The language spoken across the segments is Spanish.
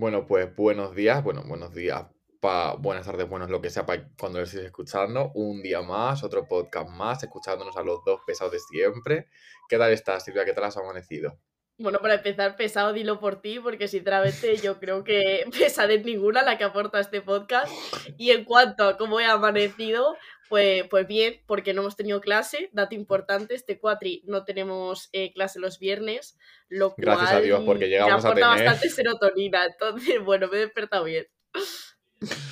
Bueno, pues buenos días, bueno, buenos días, pa, buenas tardes, buenos lo que sea pa cuando estéis escuchando. Un día más, otro podcast más, escuchándonos a los dos pesados de siempre. ¿Qué tal estás, Silvia? ¿Qué tal has amanecido? Bueno, para empezar, pesado, dilo por ti, porque sinceramente yo creo que pesada es ninguna la que aporta este podcast. Y en cuanto a cómo he amanecido, pues, pues bien, porque no hemos tenido clase. Dato importante, este cuatri no tenemos eh, clase los viernes, lo cual Gracias a Dios, porque me a aporta tener. bastante serotonina. Entonces, bueno, me he despertado bien.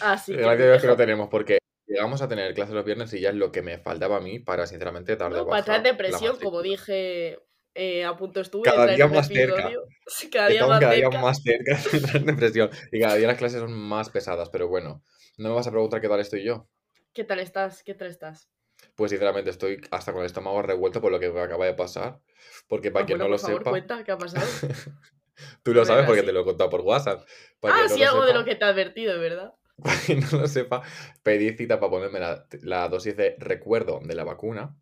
Así que Gracias a Dios que lo tenemos, porque llegamos a tener clases los viernes y ya es lo que me faltaba a mí para, sinceramente, dar de No, para depresión, como dije, eh, a punto estuve Cada día más cerca. Cada día Estamos más cada día cerca. más cerca de entrar en depresión. Y cada día las clases son más pesadas, pero bueno, no me vas a preguntar qué tal estoy yo. ¿Qué tal estás? ¿Qué tal estás? Pues sinceramente estoy hasta con el estómago revuelto por lo que me acaba de pasar. Porque para Ah, quien no por lo favor, sepa, cuenta, ¿qué ha pasado? tú lo sabes porque así. te lo he contado por WhatsApp. Para Ah, no sí, algo de lo que te he advertido, ¿verdad? para quien no lo sepa, pedí cita para ponerme la, la dosis de recuerdo de la vacuna.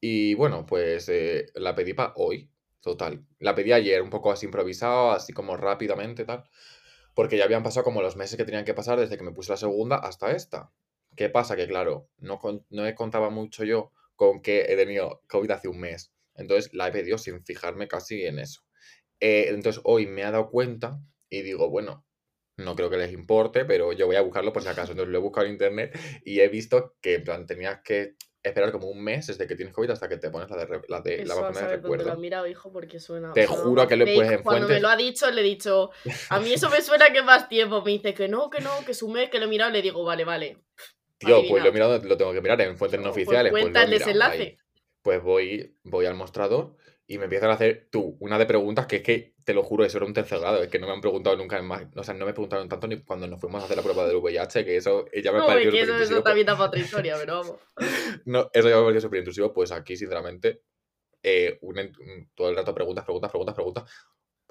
Y bueno, pues eh, la pedí para hoy, total. La pedí ayer, un poco así improvisado, así como rápidamente, tal. Porque ya habían pasado como los meses que tenían que pasar desde que me puse la segunda hasta esta. ¿Qué pasa? Que claro, no, no me contaba mucho yo con que he tenido COVID hace un mes. Entonces la he pedido sin fijarme casi en eso. Eh, entonces hoy me he dado cuenta y digo, bueno, no creo que les importe, pero yo voy a buscarlo por si acaso. Entonces lo he buscado en internet y he visto que en plan tenías que esperar como un mes desde que tienes COVID hasta que te pones la, de, la, de, Eso vacuna de saber dónde lo recuerdo. mirado, hijo, porque suena, Te suena juro que lo he puesto fake. en Cuando me lo ha dicho, le he dicho, a mí eso me suena que más tiempo. Me dice que no, que no, que es un mes, que lo he mirado. Le digo, vale, vale, Tío, pues lo mirado, lo tengo que mirar en fuentes no Pues oficiales, pues cuenta he el desenlace. ahí. Pues voy, voy al mostrador y me empiezan a hacer tú una de preguntas que es que, te lo juro, eso era un tercer grado, es que no me han preguntado nunca más, o sea, no me preguntaron tanto ni cuando nos fuimos a hacer la prueba del VIH, que eso ya me No, pareció es que eso, eso pues, también da para otra historia, pero vamos. no, eso ya me pareció súper intrusivo, pues aquí, sinceramente, eh, un un- todo el rato preguntas, preguntas, preguntas, preguntas,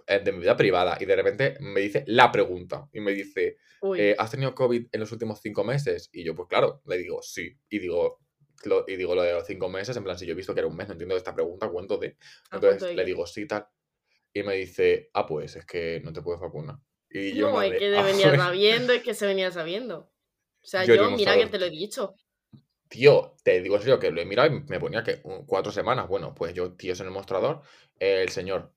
de mi vida privada, y de repente me dice la pregunta, y me dice, eh, ¿has tenido COVID en los últimos cinco meses? Y yo, pues claro, le digo, sí. Y digo, lo, y digo lo de los cinco meses, en plan, si yo he visto que era un mes, no entiendo esta pregunta, cuento de. ¿a cuánto Entonces le digo, sí, tal. Y me dice, ah, pues es que no te puedes vacunar. Y yo, No, es que ah, venía sabiendo, es que se venía sabiendo. O sea, yo yo, mira que te lo he dicho. tío, te digo en serio que lo he mirado y me ponía que un- cuatro semanas. Bueno, pues yo, tíos en el mostrador, el señor,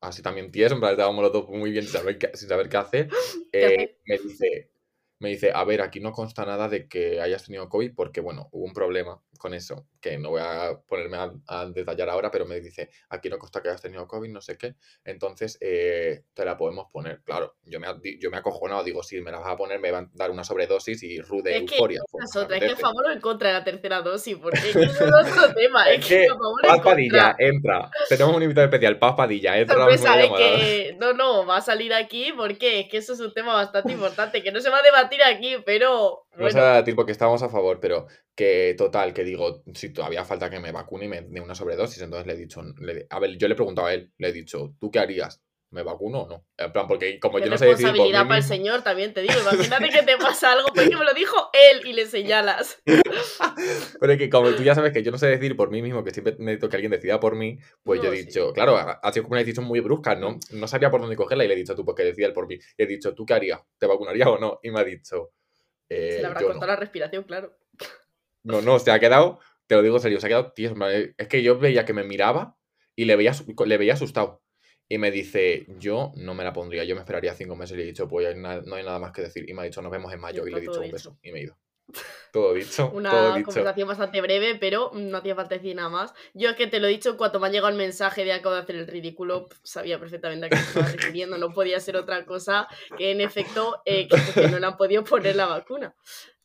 así también tíos, en plan, estábamos los dos muy bien sin saber qué, sin saber qué hacer, eh, me dice, me dice, a ver, aquí no consta nada de que hayas tenido COVID porque, bueno, hubo un problema con eso, que no voy a ponerme a, a detallar ahora, pero me dice, aquí no consta que hayas tenido COVID, no sé qué, entonces eh, te la podemos poner. Claro, yo me, yo me acojonado, digo, si me la vas a poner, me van a dar una sobredosis y rude Es que euforia. Pues es otra, es que a favor o en contra de la tercera dosis, porque es que otro tema, Es es que que a favor Paz Padilla entra. Tenemos un invitado especial, Paz Padilla, entra en Sorpresa, es que no, no, va a salir aquí porque es que eso es un tema bastante importante, que no se va a debatir aquí, pero bueno, va a debatir porque estábamos a favor, pero que total, que digo, si todavía falta que me vacune y me dé una sobredosis, entonces le he dicho, le- a ver, yo le he preguntado a él, le he dicho, ¿tú qué harías? ¿Me vacuno o no? En plan, porque como yo no sé mí responsabilidad para el señor, también te digo, imagínate que te pasa algo, pues que me lo dijo él y le señalas. pero es que como tú ya sabes que yo no sé decidir por mí mismo, que siempre necesito que alguien decida por mí, pues yo No, he sí. dicho, claro, ha sido como una decisión muy brusca, no, no sabía por dónde cogerla y le he dicho tú, porque decida él por mí. Y he dicho, ¿tú qué harías? ¿Te vacunarías o no? Y me ha dicho, Se le "Eh, habrá yo cortado no. la respiración, claro. No, no, se ha quedado, te lo digo en serio, se ha quedado, tío, eh, es que yo veía que me miraba y le veía, le veía asustado. Y me dice, yo no me la pondría, yo me esperaría cinco meses y le he dicho, pues no hay nada más que decir. Y me ha dicho, nos vemos en mayo. Y le he dicho un dicho. beso. Y me he ido. Todo dicho, todo Una dicho. conversación bastante breve, pero no hacía falta decir nada más. Yo es que te lo he dicho, cuando me ha llegado el mensaje de acabo de hacer el ridículo, sabía perfectamente a qué se estaba refiriendo, no podía ser otra cosa que en efecto eh, que, que no le han podido poner la vacuna.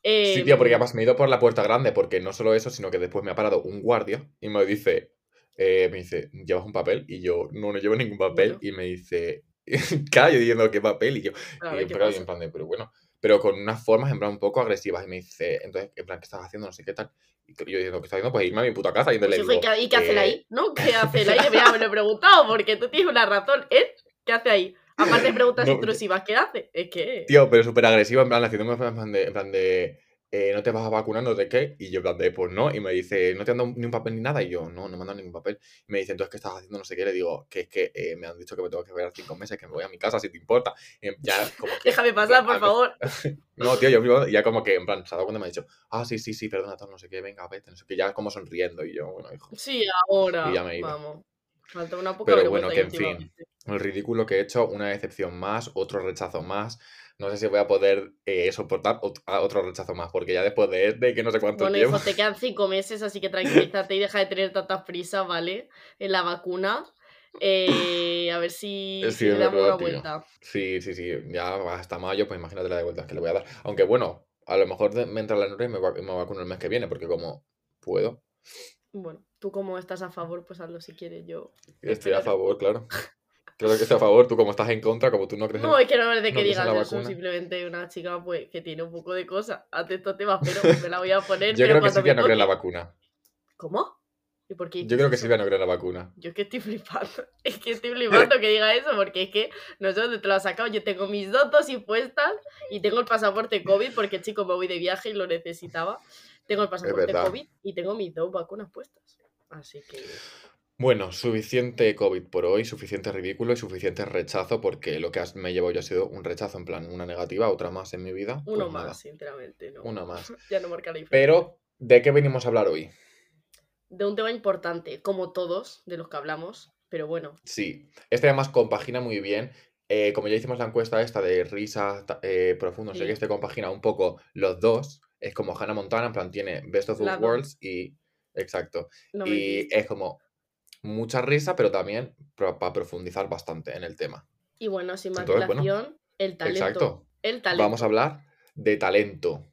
Sí, tío, porque Em, además me he ido por la puerta grande, porque no solo eso, sino que después me ha parado un guardia y me dice, eh, me dice, ¿llevas un papel? Y yo, no, no llevo ningún papel. bueno, Y me dice, claro, yo diciendo, ¿qué papel? Y yo, Y pero, y en plan de, pero bueno, pero con unas formas en plan un poco agresivas. Y me dice, entonces, en plan, ¿qué estás haciendo? No sé qué tal. Y yo diciendo, ¿qué estás haciendo? Pues irme a mi puta casa. Y Pues entonces hijo, le ¿y digo, y qué hace ahí? ¿No? ¿Qué hace ahí? Mira, me lo he preguntado, porque tú tienes una razón. ¿Él? ¿Qué hace ahí? Aparte de preguntas no, intrusivas, ¿qué hace? Es que... tío, pero súper agresiva, en plan, haciéndome en plan de, en plan de, eh, no te vas a vacunar, no sé qué. Y yo, de, pues no. Y me dice, ¿no te han dado ni un papel ni nada? Y yo, no, no me han dado ningún papel. Y me dice, entonces, ¿qué estás haciendo? No sé qué. Le digo, que es que eh, me han dicho que me tengo que esperar cinco meses, que me voy a mi casa si te importa. Ya, como que. Déjame pasar, por favor. no, tío, yo ya como que, en plan, se ha dado cuenta y me ha dicho, ah, sí, sí, sí, perdona, no sé qué, venga, vete, no sé qué. Ya como sonriendo. Y yo, bueno, hijo. Sí, ahora. Y ya me. Vamos. Falta una poca Pero bueno, que en fin, el ridículo que he hecho, una decepción más, otro rechazo más. No sé si voy a poder eh, soportar ot- a otro rechazo más, porque ya después de este, que no sé cuánto Bueno, llevo. hijo, te quedan cinco meses, así que tranquilízate y deja de tener tanta prisa, ¿vale? En la vacuna. Eh, a ver si, Sí, si es le damos verdad, una tío. vuelta. Sí, sí, sí, ya hasta mayo, pues imagínate la de vueltas que le voy a dar. Aunque bueno, a lo mejor me entra la nota y me vacuno el mes que viene, porque como puedo, Bueno, tú como estás a favor, pues hazlo si quieres, yo. estoy a favor, claro. Claro que estoy a favor, tú como estás en contra, como tú no crees No, es que no es de que digas eso, vacuna. simplemente una chica pues que tiene un poco de cosas ante estos temas, pero me la voy a poner, Yo pero creo que Silvia no cree en la vacuna. ¿Cómo? ¿Y por qué Yo creo que? Silvia no cree en la vacuna. Yo es que estoy flipando. Es que estoy flipando que diga eso, porque es que no sé dónde te lo has sacado. Yo tengo mis dos dosis puestas y tengo el pasaporte COVID, porque chico, me voy de viaje y lo necesitaba. Tengo el pasaporte. COVID y tengo mis dos vacunas puestas. Así que. Bueno, suficiente COVID por hoy, suficiente ridículo y suficiente rechazo, porque lo que has- me llevo yo ha sido un rechazo, en plan, una negativa, otra más en mi vida. Uno pues nada, más, sinceramente. No. una más. ya no marca la diferencia. Pero, ¿de qué venimos a hablar hoy? De un tema importante, como todos de los que hablamos, pero bueno. Sí, este además compagina muy bien. eh, como ya hicimos la encuesta esta de risa eh, profundo, sé qué, este compagina un poco los dos. Es como Hannah Montana, en plan, tiene Best of Both. Worlds y. Exacto. No y es como mucha risa, pero también para profundizar bastante en el tema. Y bueno, sin más Entonces, bueno, dilación, el talento. Exacto. El talento. Vamos a hablar de talento,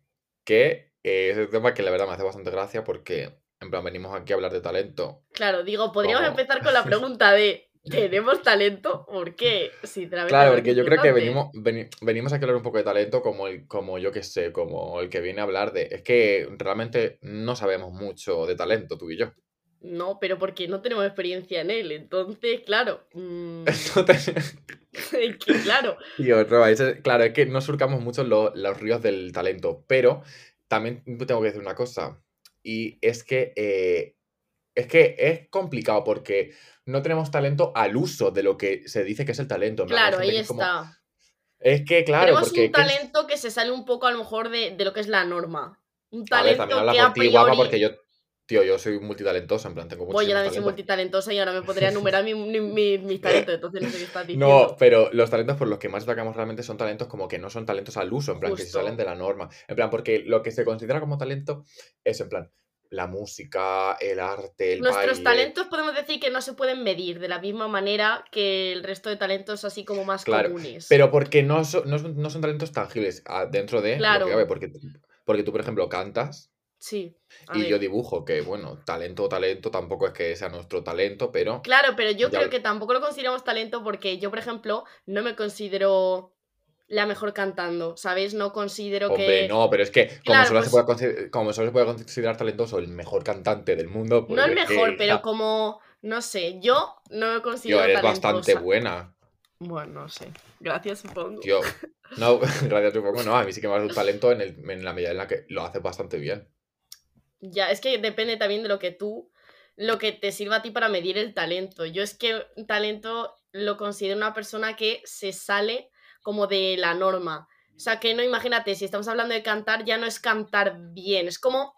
que es un tema que la verdad me hace bastante gracia porque, en plan, venimos aquí a hablar de talento. Claro, digo, podríamos Como- empezar con la pregunta de ¿tenemos talento? ¿Por qué? Sinceramente, Claro, porque yo creo que venimos, veni- venimos aquí a hablar un poco de talento como el, como yo que sé, como el que viene a hablar de... Es que realmente no sabemos mucho de talento, tú y yo. No, pero porque no tenemos experiencia en él. Entonces, claro. mm, es que, claro. tío, Roa, ese- claro, es que no surcamos mucho lo- los ríos del talento, pero también tengo que decir una cosa, y es que, eh, es que es complicado porque no tenemos talento al uso de lo que se dice que es el talento. Claro, ahí como- está. Es que, claro, Tenemos porque... un ¿qué es- talento que se sale un poco a lo mejor de, de lo que es la norma. Un A ver, talento también habla que por a ti, guapa, priori. porque yo, tío, yo soy multitalentoso, en plan, tengo Voy, yo también soy talentos. multitalentosa y ahora me podría enumerar mi- mi- mi- mis talentos, entonces no sé qué estás diciendo. No, pero los talentos por los que más destacamos realmente son talentos como que no son talentos al uso, en plan, que se salen de la norma. En plan, porque lo que se considera como talento es, en plan, la música, el arte, el Nuestros baile. talentos podemos decir que no se pueden medir de la misma manera que el resto de talentos así como más Claro, comunes. Pero porque no son, no son, no son talentos tangibles ah, dentro de Claro. lo que cabe, porque, porque tú, por ejemplo, cantas Sí. y ver. yo dibujo, que bueno, talento, talento, tampoco es que sea nuestro talento, pero... Claro, pero yo Ya creo que tampoco lo consideramos talento porque yo, por ejemplo, no me considero la mejor cantando, ¿sabes? No considero Hombre, que... no, pero es que como, Claro, solo pues- se puede consider- como solo se puede considerar talentoso el mejor cantante del mundo, pues No el que, mejor, pero como... No sé, yo no me considero tío, eres talentosa. bastante buena, Bueno, no sé. Gracias, supongo. tío. No, gracias supongo, no, a mí sí que me un talento en, el- en la medida en la que lo haces bastante bien. Ya, es que depende también de lo que tú, lo que te sirva a ti para medir el talento. Yo es que un talento lo considero una persona que se sale como de la norma. O sea, que no, imagínate, si estamos hablando de cantar, ya no es cantar bien, es como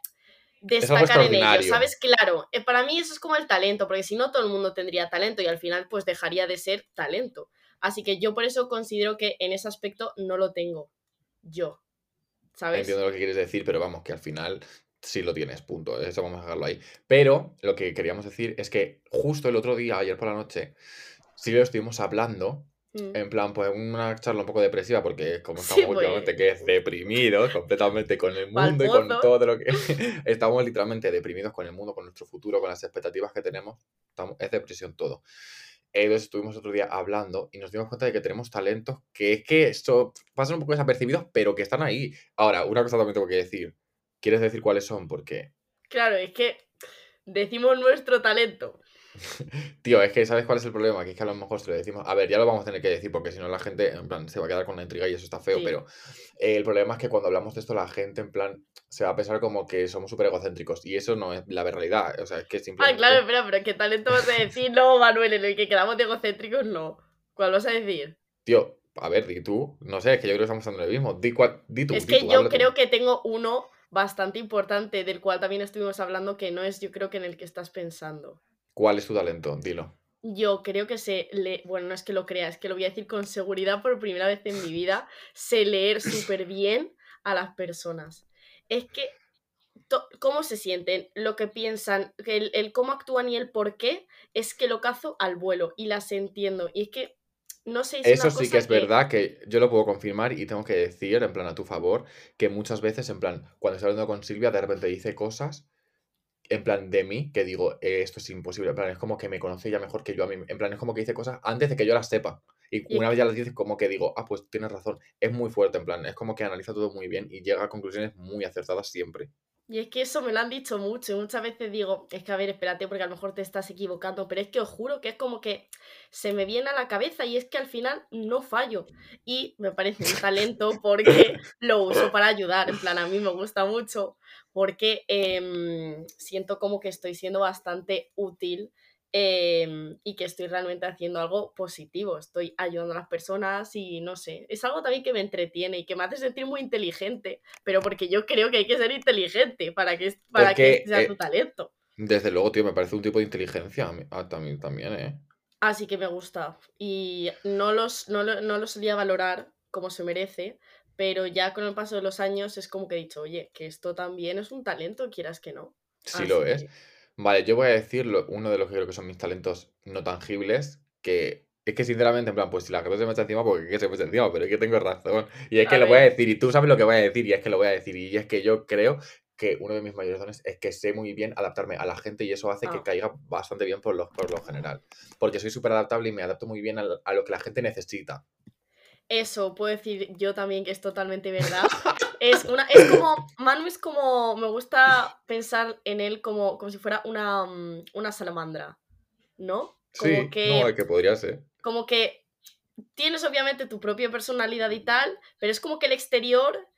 destacar en ello. ¿sabes? Claro, eh, para mí eso es como el talento, porque si no todo el mundo tendría talento y al final pues dejaría de ser talento. Así que yo por eso considero que en ese aspecto no lo tengo yo, ¿sabes? Entiendo lo que quieres decir, pero vamos, que al final sí lo tienes, punto. Eso vamos a dejarlo ahí. Pero lo que queríamos decir es que justo el otro día, ayer por la noche, sí lo estuvimos hablando Mm. En plan, pues una charla un poco depresiva, porque como Sí, estamos últimamente pues. que es deprimidos completamente con el mundo y con todo lo que... estamos literalmente deprimidos con el mundo, con nuestro futuro, con las expectativas que tenemos. Estamos, es depresión todo. Entonces estuvimos otro día hablando y nos dimos cuenta de que tenemos talentos que es que esto pasan un poco desapercibidos, pero que están ahí. Ahora, una cosa también tengo que decir. ¿Quieres decir cuáles son? Porque Claro, es que decimos nuestro talento. Tío, es que ¿sabes cuál es el problema? Que es que a lo mejor se lo decimos. A ver, ya lo vamos a tener que decir porque si no la gente, en plan, se va a quedar con la intriga y eso está feo, Sí. pero eh, el problema es que cuando hablamos de esto, la gente, en plan, se va a pensar como que somos súper egocéntricos y eso no es la realidad. O sea, es que Ah, simplemente. claro, espera, pero ¿qué talento vas a decir? No, Manuel, en el que quedamos de egocéntricos, no. ¿Cuál vas a decir? Tío, a ver, di tú. No sé, es que yo creo que estamos hablando del mismo. Di, cuál, di tú. Es di que tú, yo tú. creo que tengo uno bastante importante, del cual también estuvimos hablando, que no es yo creo que en el que estás pensando. ¿Cuál es tu talento? Dilo. Yo creo que sé leer, bueno, no es que lo crea, es que lo voy a decir con seguridad por primera vez en mi vida, sé leer súper bien a las personas. Es que, cómo se sienten, lo que piensan, el, el cómo actúan y el por qué, es que lo cazo al vuelo y las entiendo. Y es que, no sé, es Eso una sí cosa que es verdad que yo lo puedo confirmar y tengo que decir, en plan, a tu favor, que muchas veces, en plan, cuando estoy hablando con Silvia, de repente dice cosas, en plan, de mí, que digo, "Eh, esto es imposible. En plan, es como que me conoce ya mejor que yo a mí. En plan, es como que dice cosas antes de que yo las sepa. Y una vez ya las dice, como que digo, ah, pues tienes razón. Es muy fuerte, en plan, es como que analiza todo muy bien y llega a conclusiones muy acertadas siempre. Y es que eso me lo han dicho mucho y muchas veces digo, es que a ver, espérate porque a lo mejor te estás equivocando, pero es que os juro que es como que se me viene a la cabeza y es que al final no fallo. Y me parece un talento porque lo uso para ayudar, en plan a mí me gusta mucho porque em, siento como que estoy siendo bastante útil em, y que estoy realmente haciendo algo positivo, estoy ayudando a las personas y no sé, es algo también que me entretiene y que me hace sentir muy inteligente, pero porque yo creo que hay que ser inteligente para que, para que Porque, sea eh, tu talento. Desde luego, tío, me parece un tipo de inteligencia también, también, ¿eh? Así que me gusta y no los, no, lo- no lo solía valorar como se merece, pero ya con el paso de los años es como que he dicho, oye, que esto también es un talento, quieras que no. Sí lo es. que- Vale, yo voy a decir lo- uno de los que creo que son mis talentos no tangibles, que es que sinceramente, en plan, pues si la gente se me echa encima, porque es que se me echa encima, pero es que tengo razón. Y es A que lo voy a decir, y tú sabes lo que voy a decir, y es que lo voy a decir, y es que yo creo que uno de mis mayores dones es que sé muy bien adaptarme a la gente y eso hace que Ah. caiga bastante bien por lo, por lo general. Porque soy súper adaptable y me adapto muy bien a lo, a lo que la gente necesita. Eso, puedo decir yo también que es totalmente verdad. Es una, es como, Manu es como, me gusta pensar en él como, como si fuera una, mm, una salamandra, ¿no? Como Sí, que, no, es que podría ser. como que tienes obviamente tu propia personalidad y tal, pero es como que el exterior,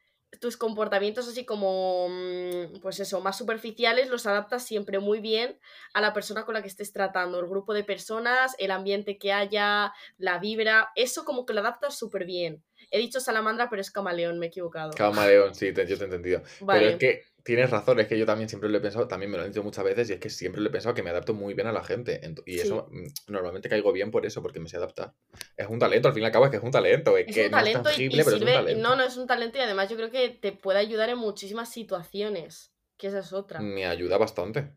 tus comportamientos así como, mm, pues eso, más superficiales, los adaptas siempre muy bien a la persona con la que estés tratando, el grupo de personas, el ambiente que haya, la vibra, eso como que lo adaptas súper bien. He dicho salamandra, pero es camaleón, me he equivocado. Camaleón, sí, te- yo te he entendido. Pero Vale. es que tienes razón, es que yo también siempre lo he pensado, también me lo han dicho muchas veces, y es que siempre lo he pensado que me adapto muy bien a la gente. ent- Y eso mm, normalmente caigo bien por eso, porque me sé adaptar. Es un talento, al fin y al cabo es que es un talento, es, Es que un no es talento y- y, tangible, pero es un talento. No, no es un talento y además yo creo que te puede ayudar en muchísimas situaciones. Que esa es otra. Me ayuda bastante.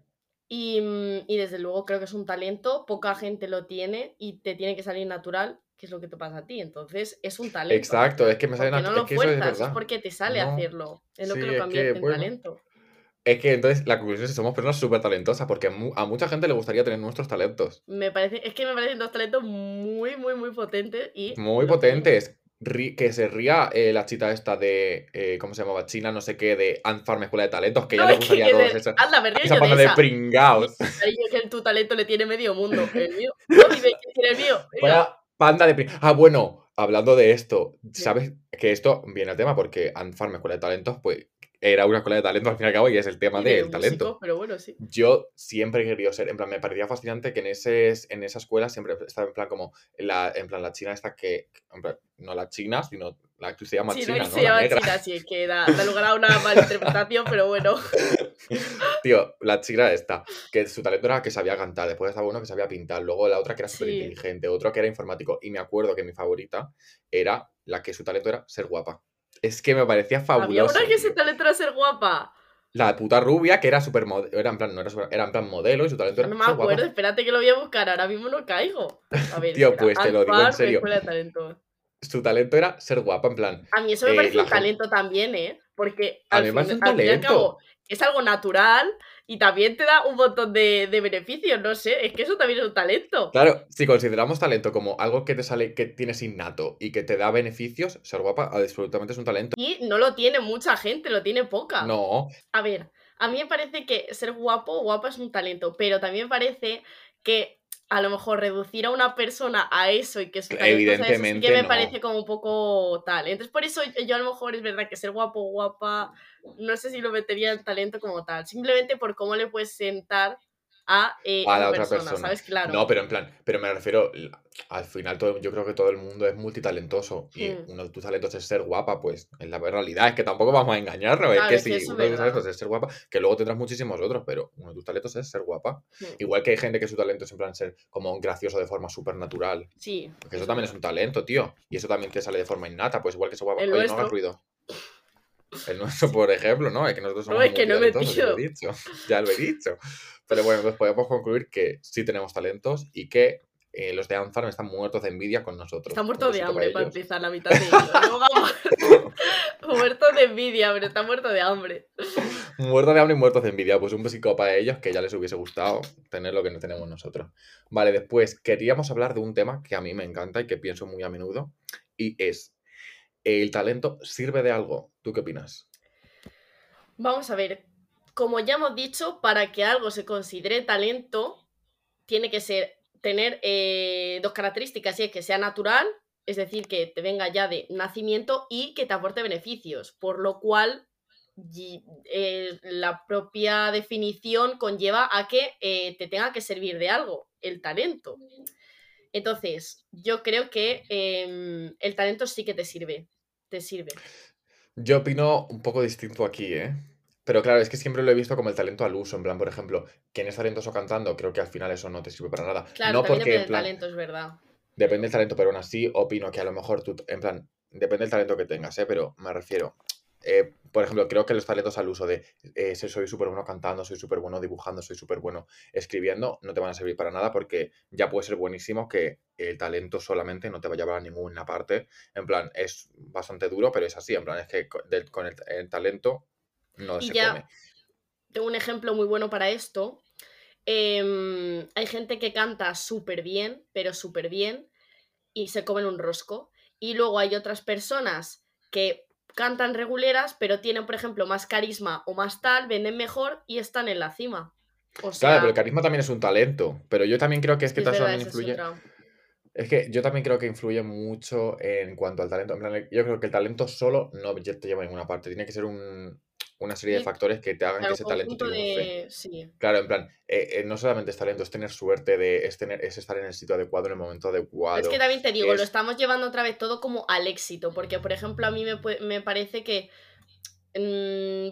Y, mm, y desde luego creo que es un talento, poca gente lo tiene y te tiene que salir natural, que es lo que te pasa a ti. Entonces es un talento. al Exacto, es que me sale natu- no lo es que eso es fuerzas, es, porque te sale No, hacerlo. Es lo sí, que lo es convierte que, en bueno. talento. Es que entonces la conclusión es que somos personas súper talentosas, porque a mucha gente le gustaría tener nuestros talentos. Me parece, es que me parecen dos talentos muy, muy, muy potentes y Muy potentes. Ri- que se ría eh, la chita esta de, eh, ¿cómo se llamaba? China, no sé qué, de Farm Escuela de Talentos, que ya No, le es gustaría a de- esa, anda, me río esa yo de de esa. Cariño, que tu talento le tiene medio mundo. El mío. No, dime quién tiene el mío. Panda de... Ah, bueno, hablando de esto. ¿sabes que esto viene al tema? Porque Ant Farm Escuela de Talentos, pues, era una escuela de talentos al fin y al cabo y es el tema Y de del talento. pero bueno, sí. Yo siempre he querido ser, en plan, me parecía fascinante que en, ese, en esa escuela siempre estaba en plan como, la, en plan, la china esta que, en plan, no la china, sino la que se llama Sí, no, china, ¿no? se La llama negra. China, sí, es que da, da lugar a una malinterpretación, pero bueno. Tío, la china esta, que su talento era que sabía cantar, después estaba uno que sabía pintar, luego la otra que era súper Sí. inteligente, otro que era informático, y me acuerdo que mi favorita era la que su talento era ser guapa. Es que me parecía fabuloso. una que se talento era ser guapa. La puta rubia que era súper era en plan, no era, super- era en plan modelo y su talento era No me guapa. acuerdo, espérate que lo voy a buscar, ahora mismo no caigo. A ver, Tío, espera, pues te lo digo en serio. Escuela de talento. Su talento era ser guapa, en plan, A mí eso me Eh, parece un talento también, ¿eh? Porque al, fin, un al fin y al talento. cabo es algo natural y también te da un montón de, de beneficios, no sé, es que eso también es un talento. Claro, si consideramos talento como algo que te sale, que tienes innato y que te da beneficios, ser guapa absolutamente es un talento. Y no lo tiene mucha gente, lo tiene poca. No, A ver, a mí me parece que ser guapo o guapa es un talento, pero también me parece que a lo mejor reducir a una persona a eso y que su talento sea eso, sí Evidentemente que me no. parece como un poco tal. Entonces, por eso yo, a lo mejor es verdad que ser guapo guapa, no sé si lo metería en talento como tal. Simplemente por cómo le puedes sentar a, eh, A la otra persona, persona. ¿sabes? Claro. No, pero en plan, pero me refiero, al final todo, yo creo que todo el mundo es multitalentoso y Hmm. uno de tus talentos es ser guapa, pues en la realidad es que tampoco vamos a engañarnos, Claro, que es que si uno de tus talentos es ser guapa, que luego tendrás muchísimos otros, pero uno de tus talentos es ser guapa. Hmm. Igual que hay gente que su talento es en plan ser como gracioso de forma súper natural, Sí. que eso también es un talento, tío, y eso también te sale de forma innata, pues igual que ser guapa, El oye, no hagas nuestro. ruido. El nuestro, por ejemplo, ¿no? Es que nosotros No, somos es que no he multitalentosos, ya lo he dicho. Ya lo he dicho. Pero bueno, pues podemos concluir que sí tenemos talentos y que eh, los de Anfarm están muertos de envidia con nosotros. Está Un muerto de hambre para empezar la mitad de ellos. Luego ha muerto, muerto de envidia, pero está muerto de hambre. Muertos de hambre y muertos de envidia. Pues un besico para ellos que ya les hubiese gustado tener lo que no tenemos nosotros. Vale, después queríamos hablar de un tema que a mí me encanta y que pienso muy a menudo y es, ¿el talento sirve de algo? ¿Tú qué opinas? Vamos a ver, como ya hemos dicho, para que algo se considere talento, tiene que ser tener eh, dos características, y es que sea natural, es decir, que te venga ya de nacimiento y que te aporte beneficios, por lo cual eh, la propia definición conlleva a que eh, te tenga que servir de algo, el talento. Entonces, yo creo que em, el talento sí que te sirve, te sirve. Yo opino un poco distinto aquí, ¿eh? Pero claro, es que siempre lo he visto como el talento al uso, en plan, por ejemplo, quien es talentoso cantando, creo que al final eso no te sirve para nada. Claro, no también porque, depende en del plan, talento, es verdad. depende del talento, pero aún así opino que a lo mejor tú, en plan, depende del talento que tengas, ¿eh? Pero me refiero, eh, por ejemplo, creo que los talentos al uso de eh, soy súper bueno cantando, soy súper bueno dibujando, soy súper bueno escribiendo, no te van a servir para nada porque ya puede ser buenísimo que el talento solamente no te va a llevar a ninguna parte. En plan, es bastante duro, pero es así, en plan, es que con el, el talento no Y se ya- come. Tengo un ejemplo muy bueno para esto. Em, hay gente que canta súper bien, pero súper bien, y se comen un rosco. Y luego hay otras personas que cantan reguleras, pero tienen, por ejemplo, más carisma o más tal, venden mejor y están en la cima. O sea, Claro, pero el carisma también es un talento. Pero yo también creo que es que es verdad, también es influye. otra. Es que yo también creo que influye mucho en cuanto al talento. En plan, yo creo que el talento solo no te lleva a ninguna parte. Tiene que ser un- una serie de factores que te hagan Claro, que ese talento triunfe. de... Sí. Claro, en plan, eh, eh, no solamente es talento, es tener suerte, de, es, tener, es estar en el sitio adecuado, en el momento adecuado. Es que también te digo, lo es- estamos llevando otra vez todo como al éxito, porque por ejemplo a mí me, me parece que,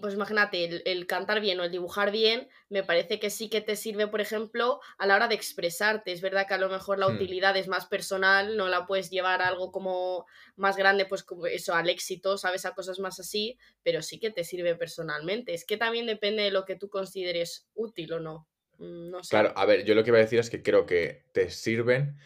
pues imagínate, el, el cantar bien o el dibujar bien, me parece que sí que te sirve, por ejemplo, a la hora de expresarte. Es verdad que a lo mejor la Hmm. utilidad es más personal, no la puedes llevar a algo como más grande, pues como eso, al éxito, ¿sabes? A cosas más así, pero sí que te sirve personalmente. Es que también depende de lo que tú consideres útil o no. Mm, No sé. Claro, a ver, yo lo que iba a decir es que creo que te sirven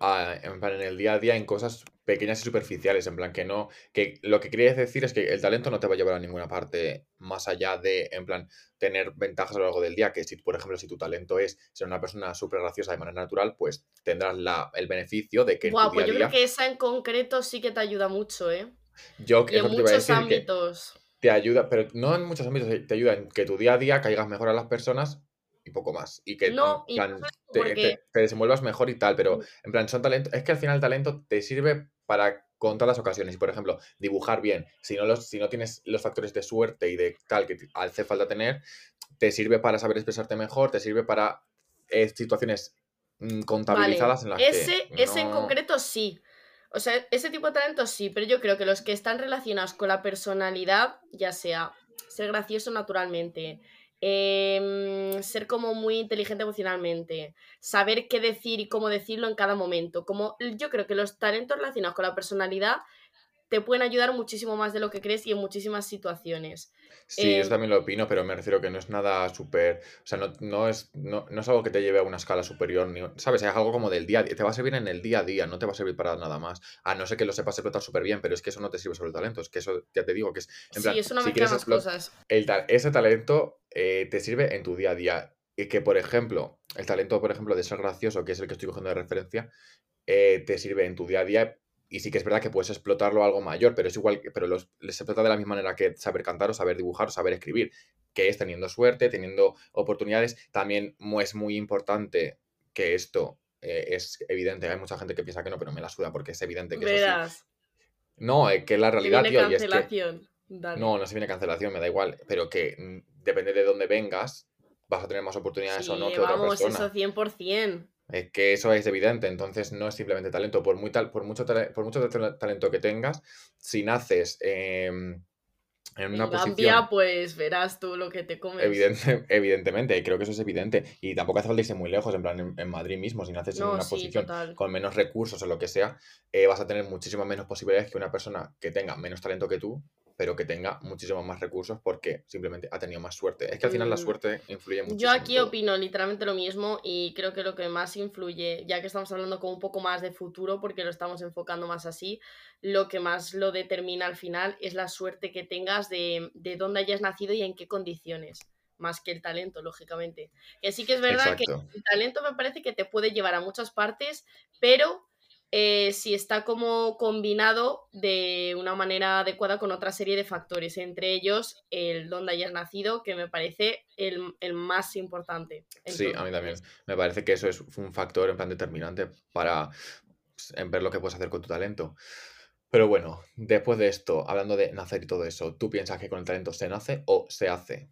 ah, en plan, en el día a día en cosas pequeñas y superficiales, en plan que no, que lo que quería decir es que el talento no te va a llevar a ninguna parte más allá de, en plan, tener ventajas a lo largo del día, que si, por ejemplo, si tu talento es ser una persona súper graciosa de manera natural, pues tendrás la, el beneficio de que en Buah, tu pues yo día, creo que esa en concreto sí que te ayuda mucho, ¿eh? yo Y en muchos decir, ámbitos. te ayuda, pero no en muchos ámbitos, te ayuda en que tu día a día caigas mejor a las personas y poco más. Y que No, y no te, te- te desenvuelvas mejor y tal, pero Mm. en plan, son talentos. Es que al final el talento te sirve para contadas ocasiones. Y por ejemplo, dibujar bien. Si no, los, si no tienes los factores de suerte y de tal que hace falta tener, te sirve para saber expresarte mejor, te sirve para eh, situaciones mm, Vale, contabilizadas en las ese, que ese en no- concreto sí. O sea, ese tipo de talentos sí, pero yo creo que los que están relacionados con la personalidad, ya sea ser gracioso naturalmente, em, ser como muy inteligente emocionalmente, saber qué decir y cómo decirlo en cada momento. Como yo creo que los talentos relacionados con la personalidad te pueden ayudar muchísimo más de lo que crees y en muchísimas situaciones. Sí, yo Em, también lo opino, pero me refiero que no es nada súper. O sea, no, no es, no, no es algo que te lleve a una escala superior, ni, ¿sabes? Es algo como del día a día. Te va a servir en el día a día, no te va a servir para nada más. A no ser que lo sepas explotar súper bien, pero es que eso no te sirve sobre el talento. Es que eso, ya te digo, que es. En plan, sí, es una si mezcla más cosas. el ese talento eh, te sirve en tu día a día. Y que, por ejemplo, el talento, por ejemplo, de ser gracioso, que es el que estoy cogiendo de referencia, eh, te sirve en tu día a día. Y sí que es verdad que puedes explotarlo a algo mayor, pero es igual, pero los, les explota de la misma manera que saber cantar o saber dibujar o saber escribir, que es teniendo suerte, teniendo oportunidades. También es muy importante que esto eh, es evidente. Hay mucha gente que piensa que no, pero me la suda porque es evidente que es así. Verás. No, es que es la realidad, viene tío, y es que. Dale. no, no se viene cancelación, me da igual, pero que mm, depende de dónde vengas, vas a tener más oportunidades o no Sí, que otra vamos, persona. eso 100%. Es que eso es evidente, entonces no es simplemente talento. Por, muy tal, por, mucho, por mucho tal- talento que tengas, si naces en una En posición, Gambia, pues verás tú lo que te comes. evidente, evidentemente, creo que eso es evidente, y tampoco hace falta irse muy lejos, en plan en, en Madrid mismo, si naces en una sí, posición total. con menos recursos o lo que sea, eh, vas a tener muchísimas menos posibilidades que una persona que tenga menos talento que tú, pero que tenga muchísimos más recursos porque simplemente ha tenido más suerte. Es que al final la Mm, suerte influye muchísimo. Yo aquí opino literalmente lo mismo y creo que lo que más influye, ya que estamos hablando con un poco más de futuro, porque lo estamos enfocando más así, lo que más lo determina al final es la suerte que tengas de, de dónde hayas nacido y en qué condiciones, más que el talento, lógicamente. Que sí que es verdad que el talento me parece que te puede llevar a muchas partes, pero eh, si está como combinado de una manera adecuada con otra serie de factores, entre ellos el dónde hayas nacido, que me parece el, el más importante. Sí, a mí también. Me parece que eso es un factor en plan determinante para pues, en ver lo que puedes hacer con tu talento. Pero bueno, después de esto, hablando de nacer y todo eso, ¿tú piensas que con el talento se nace o se hace?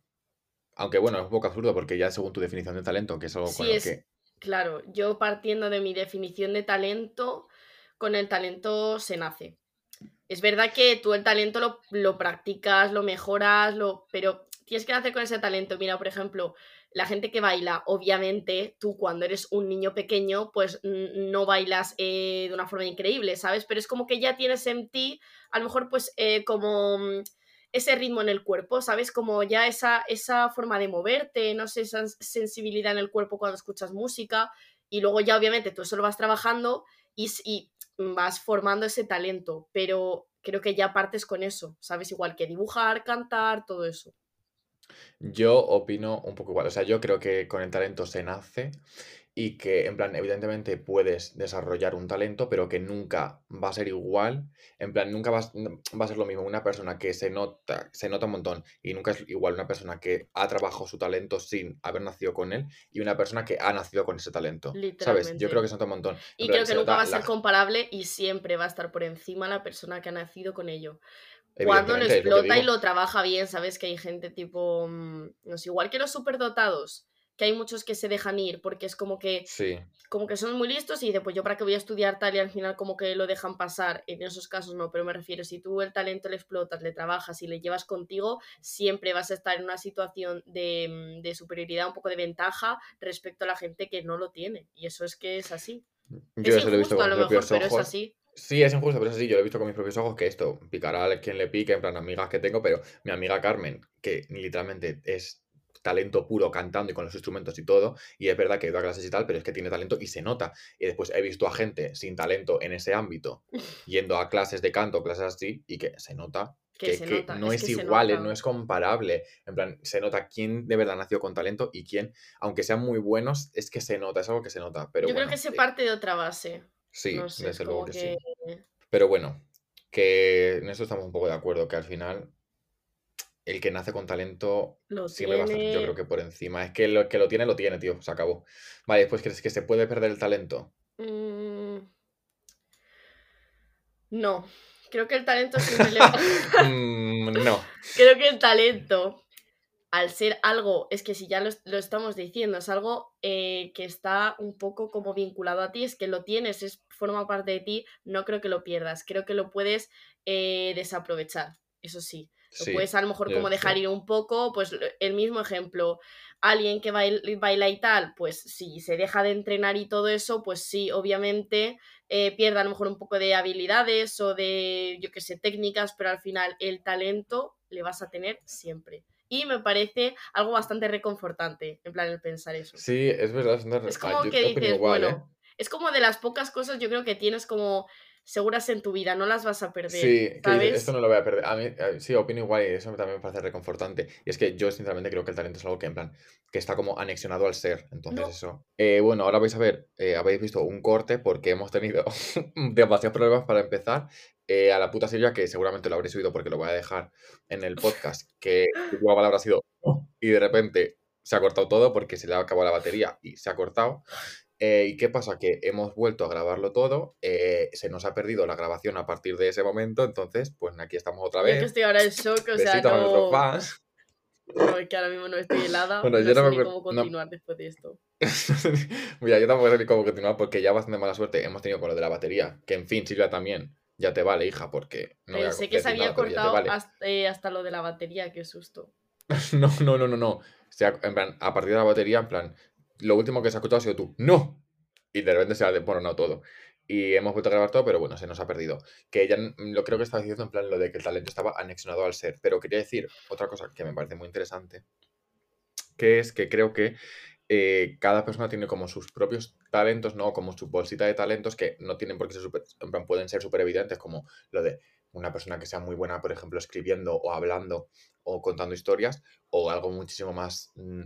Aunque bueno, es un poco absurdo porque ya según tu definición de talento, que es algo con lo es, que... claro, yo partiendo de mi definición de talento, con el talento se nace. Es verdad que tú el talento lo, lo practicas, lo mejoras, lo, pero tienes que nacer con ese talento. Mira, por ejemplo, la gente que baila, obviamente, tú cuando eres un niño pequeño, pues no bailas eh, de una forma increíble, ¿sabes? Pero es como que ya tienes en ti, a lo mejor, pues, eh, como mm, ese ritmo en el cuerpo, ¿sabes? Como ya esa, esa forma de moverte, no sé, esa sensibilidad en el cuerpo cuando escuchas música. Y luego ya, obviamente, tú eso lo vas trabajando y, y vas formando ese talento, pero creo que ya partes con eso, ¿sabes? Igual que dibujar, cantar, todo eso. Yo opino un poco igual. O sea, yo creo que con el talento se nace y que, en plan, evidentemente puedes desarrollar un talento, pero que nunca va a ser igual. En plan, nunca va va a ser lo mismo una persona que se nota, se nota un montón y nunca es igual una persona que ha trabajado su talento sin haber nacido con él y una persona que ha nacido con ese talento. ¿Sabes? Yo creo que se nota un montón. Y creo que nunca va a ser la... comparable y siempre va a estar por encima la persona que ha nacido con ello. Cuando lo explota y lo trabaja bien, ¿sabes? Que hay gente tipo, mm, no sé, igual que los superdotados, que hay muchos que se dejan ir porque es como que Sí. como que son muy listos y dicen, pues yo para qué voy a estudiar tal y al final como que lo dejan pasar. En esos casos no, pero me refiero, si tú el talento le explotas, le trabajas y le llevas contigo, siempre vas a estar en una situación de, mm, de superioridad, un poco de ventaja respecto a la gente que no lo tiene. Y eso es que es así. Yo Es eso lo he visto injusto a con lo mis mejor, propios pero es ojos. así. Sí, es injusto, pero eso sí, yo lo he visto con mis propios ojos que esto picará a quien le pique, en plan amigas que tengo, pero mi amiga Carmen, que literalmente es talento puro cantando y con los instrumentos y todo, y es verdad que ha ido a clases y tal, pero es que tiene talento y se nota. Y después he visto a gente sin talento en ese ámbito yendo a clases de canto, clases así, y que se nota Que que, se que nota, no es es, que igual, no es comparable. En plan, se nota quién de verdad nació con talento y quién, aunque sean muy buenos, es que se nota, es algo que se nota. Pero Yo creo que se eh, parte de otra base. sí, No sé, es desde luego que... sí. Pero bueno, que en eso estamos un poco de acuerdo, que al final el que nace con talento Lo siempre va a estar, yo creo tiene... que por encima. Es que lo que lo tiene, lo tiene, tío, se acabó. Vale, después crees que se puede perder el talento. Mm, No, creo que el talento siempre le. Mm, no. Creo que el talento, al ser algo, es que si ya lo, lo estamos diciendo, es algo eh, que está un poco como vinculado a ti, es que lo tienes, es, forma parte de ti, no creo que lo pierdas, creo que lo puedes eh, desaprovechar, eso sí. Sí, puedes a lo mejor como dejar ir un poco, pues el mismo ejemplo, alguien que bail- baila y tal, pues si se deja de entrenar y todo eso, pues sí, obviamente eh, pierde a lo mejor un poco de habilidades o de, yo qué sé, técnicas, pero al final el talento le vas a tener siempre. Y me parece algo bastante reconfortante, en plan, el pensar eso. Sí, es verdad. es verdad. Es Ah, como que dices, igual, ¿eh? bueno, es como de las pocas cosas yo creo que tienes como seguras en tu vida, no las vas a perder, Sí, ¿sabes? esto no lo voy a perder. A mí, eh, sí, opino igual y eso también me parece reconfortante. Y es que yo, sinceramente, creo que el talento es algo que, en plan, que está como anexionado al ser. Entonces, No, eso. Eh, bueno, ahora vais a ver, eh, habéis visto un corte porque hemos tenido demasiados problemas para empezar. Eh, a la puta Silvia, que seguramente lo habréis oído porque lo voy a dejar en el podcast, que última palabra ha sido y de repente se ha cortado todo porque se le ha acabado la batería y se ha cortado. Eh, ¿Y qué pasa? Que hemos vuelto a grabarlo todo, eh, se nos ha perdido la grabación a partir de ese momento, entonces, pues aquí estamos otra Yo vez. que estoy ahora en shock, o sea, Besitos a nuestros no, fans. no, es que ahora mismo no estoy helada, Bueno, no yo no sé me ni cómo no. continuar después de esto. Mira, yo tampoco sé ni cómo continuar porque ya bastante mala suerte hemos tenido con lo de la batería. Que en fin, Silvia también. Ya te vale, hija, porque no Pensé que se había nada, cortado vale. hasta, eh, hasta lo de la batería, qué susto. No, no, no, no, no. O sea, en plan, a partir de la batería, en plan, lo último que se ha escuchado ha sido tú. ¡No! Y de repente se ha bueno, todo. Y hemos vuelto a grabar todo, pero bueno, se nos ha perdido. Que ella lo creo que estaba diciendo en plan lo de que el talento estaba anexionado al ser. Pero quería decir otra cosa que me parece muy interesante. Que es que creo que eh, cada persona tiene como sus propios talentos, ¿no? Como su bolsita de talentos que no tienen por qué ser súper, en plan, pueden ser súper evidentes, como lo de una persona que sea muy buena, por ejemplo, escribiendo o hablando o contando historias, o algo muchísimo más mm,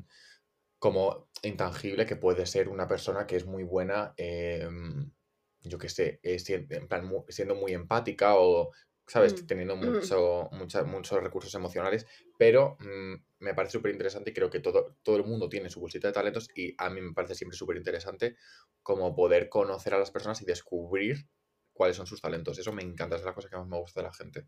como intangible que puede ser una persona que es muy buena, em, yo qué sé, eh, en plan, mu- siendo muy empática o, ¿sabes? Mm, Teniendo mm. mucho, mucha- muchos recursos emocionales, pero mm, me parece súper interesante y creo que todo, todo el mundo tiene su bolsita de talentos y a mí me parece siempre súper interesante como poder conocer a las personas y descubrir cuáles son sus talentos. Eso me encanta, es la cosa que más me gusta de la gente.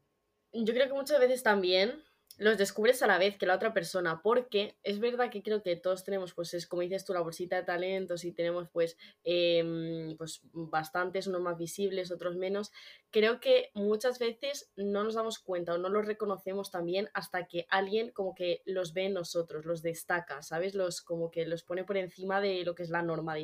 Yo creo que muchas veces también los descubres a la vez que la otra persona, porque es verdad que creo que todos tenemos, pues es como dices tú, la bolsita de talentos y tenemos pues, em, pues bastantes, unos más visibles, otros menos. Creo que muchas veces no nos damos cuenta o no los reconocemos también hasta que alguien como que los ve en nosotros, los destaca, ¿sabes? Los como que los pone por encima de lo que es la norma.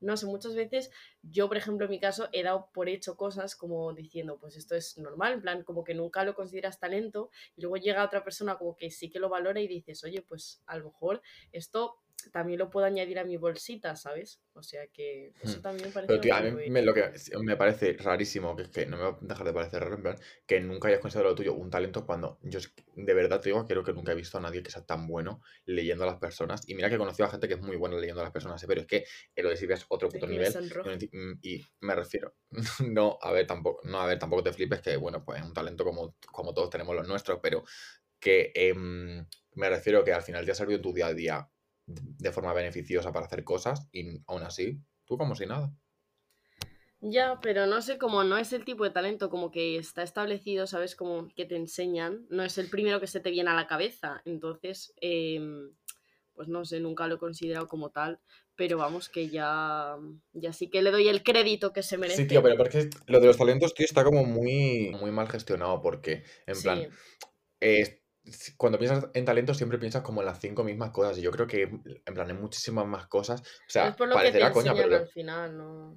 No sé, muchas veces yo, por ejemplo, en mi caso, he dado por hecho cosas como diciendo, pues esto es normal, en plan, como que nunca lo consideras talento, y luego llega otra persona como que sí que lo valora y dices, oye, pues a lo mejor esto también lo puedo añadir a mi bolsita, ¿sabes? O sea que eso Hmm. también me parece Pero tío, a mí me, lo que me parece rarísimo, que es que no me va a dejar de parecer raro, en plan, que nunca hayas considerado lo tuyo un talento cuando yo de verdad te digo, creo que nunca he visto a nadie que sea tan bueno leyendo a las personas. Y mira que he conocido a gente que es muy buena leyendo a las personas, ¿eh? pero es que lo de Silvia es otro puto nivel. Y mm, Y me refiero, no, a ver, tampoco, no, a ver, tampoco te flipes que, bueno, pues es un talento como, como todos tenemos los nuestros, pero que em, me refiero que al final te ha servido en tu día a día de forma beneficiosa para hacer cosas y aún así, tú como si nada. Ya, pero no sé, como no es el tipo de talento como que está establecido, ¿sabes? Como que te enseñan, no es el primero que se te viene a la cabeza. Entonces, em, pues no sé, nunca lo he considerado como tal, pero vamos que ya, ya sí que le doy el crédito que se merece. Sí, tío, pero porque lo de los talentos, tío, está como muy, muy mal gestionado porque, en plan, eh, cuando piensas en talentos siempre piensas como en las cinco mismas cosas y yo creo que, en plan, hay muchísimas más cosas. O es sea, por lo que te parecerá coña, pero al final, ¿no?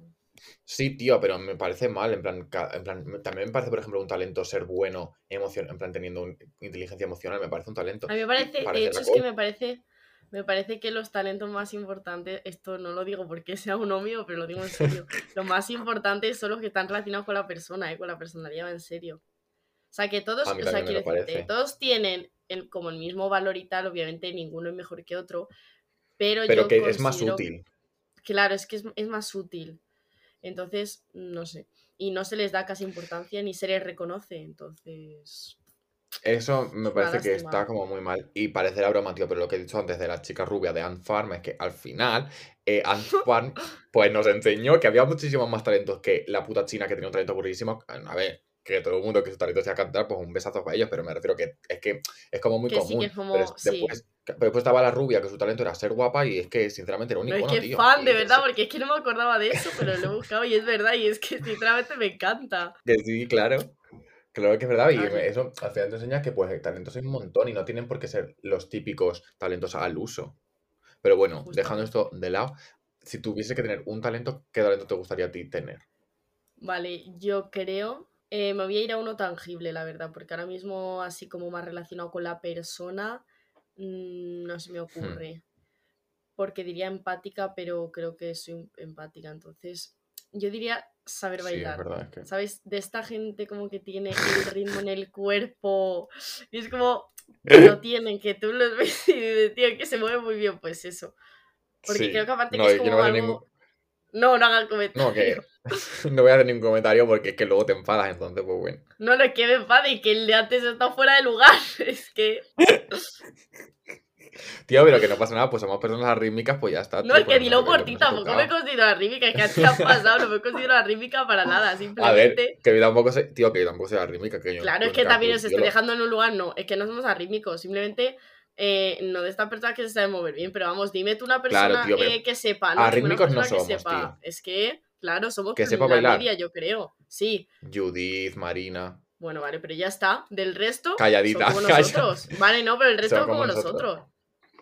sí, tío, pero me parece mal, en plan, en plan, también me parece, por ejemplo, un talento ser bueno emocion en plan, teniendo un- inteligencia emocional, me parece un talento. A mí me Y parece, de hecho es que me parece, me parece que los talentos más importantes, esto no lo digo porque sea uno mío, pero lo digo en serio, los más importantes son los que están relacionados con la persona, ¿eh? con la personalidad, en serio. O sea, que todos, A mí o sea, también me quiero lo decirte, parece. todos tienen el, como el mismo valor y tal, obviamente ninguno es mejor que otro, pero Pero yo que es más útil. claro, es que es, es más útil. Entonces, no sé. Y no se les da casi importancia ni se les reconoce. Entonces, Eso me parece que está como muy mal y parecerá broma, tío, pero lo que he dicho antes de la chica rubia de Ant Farm es que al final eh, Ant Farm pues nos enseñó que había muchísimos más talentos que la puta china que tenía un talento aburridísimo. A ver, que todo el mundo que su talento sea cantar, pues un besazo para ellos, pero me refiero que es que es como muy Que sí, que común. es Pero como, es- sí. después, pero después estaba la rubia, que su talento era ser guapa y es que sinceramente era un No, es icono, que tío. fan, de verdad, porque es que no me acordaba de eso, pero lo he buscado y es verdad, y es que sinceramente me encanta. Que sí, claro. Claro que es verdad, y Ay, eso al final te enseña que pues talentos hay un montón y no tienen por qué ser los típicos talentos al uso. Pero bueno, dejando justamente. esto de lado, si tuviese que tener un talento, ¿qué talento te gustaría a ti tener? Vale, yo creo, eh, me voy a ir a uno tangible, la verdad, porque ahora mismo, así como más relacionado con la persona, mm, no se me Hmm, ocurre. Porque diría empática, pero creo que soy empática, entonces yo diría saber Sí, es bailar. verdad, es que... ¿Sabes? De esta gente como que tiene el ritmo en el cuerpo. Y es como que lo tienen, que tú los ves y tío, que se mueve muy bien, pues eso. Porque creo Sí, que aparte no, que es no como voy a hacer ningún... algo... No, no hagan No, comentario. que no voy a hacer ningún comentario porque es que luego te enfadas, entonces pues bueno. No, no es que me enfade y que el de antes está fuera de lugar. Es que... Tío, pero que no pasa nada, pues somos personas rítmicas, pues ya está. No, tío, es que pues dilo lo por ti, tampoco me considero rítmica, es que a ti has pasado, no me considero rítmica para nada, A ver, simplemente... que yo tampoco sé, tío, que yo tampoco soy rítmica, que yo Claro, es yo que también os estoy dejando en un lugar, no, es que no somos arrítmicos, simplemente eh, no de esta persona que se sabe mover bien, pero vamos, dime tú una Claro, persona tío, pero eh, que sepa, ¿no? Arrítmicos no persona que somos, sepa. tío. Es que, claro, somos Que sepa la bailar. media, yo creo. Sí, Judith, Marina. bueno, vale, pero ya está. Del resto, Calladita, son como calla. nosotros. Vale, no, pero el resto Son como, como nosotros. nosotros.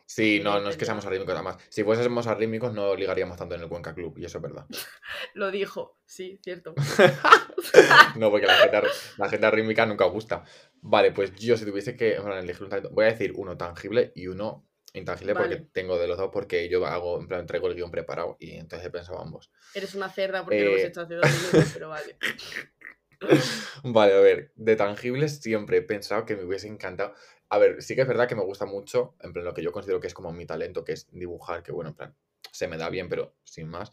Sí, no, no es que seamos arrítmicos, además. Si fuésemos arrítmicos, no ligaríamos tanto en el Cuenca Club, y eso es verdad. Lo dijo, sí, cierto. No, porque la gente, la gente rítmica nunca gusta. Vale, pues yo si tuviese que elegir un talento, voy a decir uno tangible y uno intangible porque Vale. tengo de los dos, porque yo hago, en plan, traigo el guion preparado y entonces he pensado ambos. Eres una cerda porque lo hemos Eh. hecho hace dos minutos, pero vale. Vale, a ver, de tangibles siempre he pensado que me hubiese encantado. A ver, sí que es verdad que me gusta mucho, en plan, lo que yo considero que es como mi talento, que es dibujar, que bueno, en plan, se me da bien, pero sin más.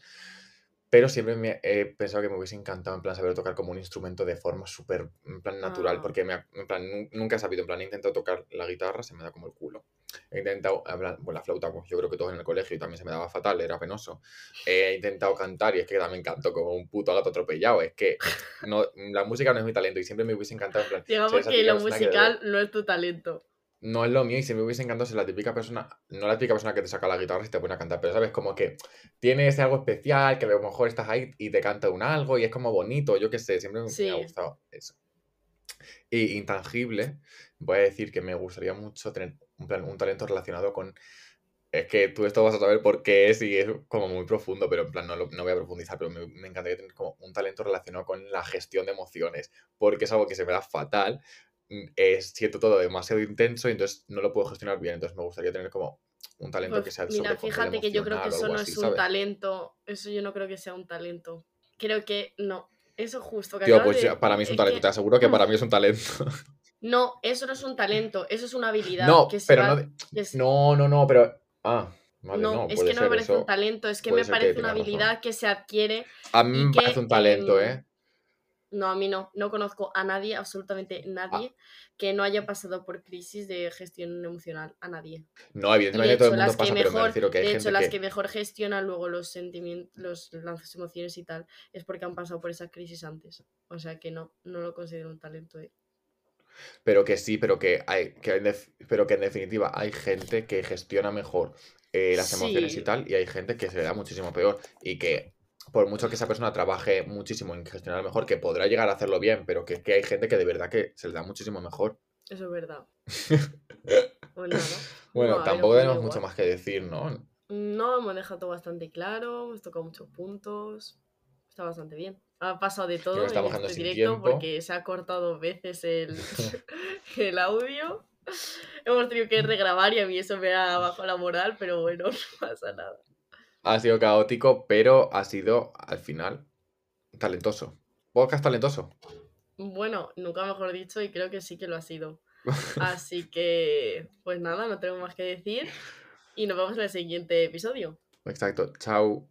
Pero siempre me he pensado que me hubiese encantado, en plan, saber tocar como un instrumento de forma súper, en plan, natural, Ah. porque me, en plan, nu- nunca he sabido, en plan, he intentado tocar la guitarra, se me da como el culo. He intentado hablar, bueno, la flauta, pues yo creo que todos en el colegio y también se me daba fatal, era penoso. He intentado cantar y es que también canto como un puto gato atropellado, es que no, la música no es mi talento y siempre me hubiese encantado, en plan, Digamos que lo persona que musical no es tu talento. no es lo mío y si me hubiese encantado ser la típica persona, no la típica persona que te saca la guitarra y te pone a cantar, pero sabes, como que tiene ese algo especial, que a lo mejor estás ahí y te canta un algo y es como bonito, yo qué sé, siempre me- me Sí. ha gustado eso. Y intangible, voy a decir que me gustaría mucho tener un, plan- un talento relacionado con... Es que tú esto vas a saber por qué es y es como muy profundo, pero en plan no, no voy a profundizar, pero me, me encantaría tener como un talento relacionado con la gestión de emociones, porque es algo que se me da fatal, mm, es, siento todo demasiado intenso y entonces no lo puedo gestionar bien, entonces me gustaría tener como un talento que Pues sea mira, fíjate que yo creo que eso no así, es un ¿sabes? talento. Eso yo no creo que sea un talento. Creo que no. Eso justo que Tío, pues de para mí es un es talento, que- te aseguro que para mí es un talento. No, eso no es un talento, eso es una habilidad. No, que se pero va- no, que no, no, no, pero... Ah, vale, no, no, es que no me parece eso. un talento, es que puede me que parece una razón. habilidad que se adquiere. A mí me que, parece un talento, em, ¿eh? No, a mí no. No conozco a nadie, absolutamente Ah. nadie, que no haya pasado por crisis de gestión emocional. A nadie. No, evidentemente todo hecho, el mundo las que pasa, pero me mejor, refiero que hay de gente hecho, las que... que mejor gestionan luego los sentimientos, los, las emociones y tal, es porque han pasado por esa crisis antes. O sea que no, no lo considero un talento. ¿eh? Pero que sí, pero que hay, que pero que en definitiva hay gente que gestiona mejor eh, las emociones y tal, y hay gente que se le da muchísimo peor. Y que por mucho que esa persona trabaje muchísimo en gestionar mejor, que podrá llegar a hacerlo bien, pero que, que hay gente que de verdad que se le da muchísimo mejor. Eso es verdad. Pues. Bueno, No, a ver, tampoco tenemos mucho más que decir, ¿no? No, hemos dejado todo bastante claro, hemos tocado muchos puntos. Está bastante bien. Ha pasado de todo en este directo tiempo. porque se ha cortado dos veces el, el audio. Hemos tenido que regrabar y a mí eso me ha bajado la moral, pero bueno, no pasa nada. Ha sido caótico, pero ha sido, al final, talentoso. Podcast talentoso. Bueno, nunca mejor dicho y creo que sí que lo ha sido. Así que, pues nada, no tengo más que decir y nos vemos en el siguiente episodio. Exacto. Chao.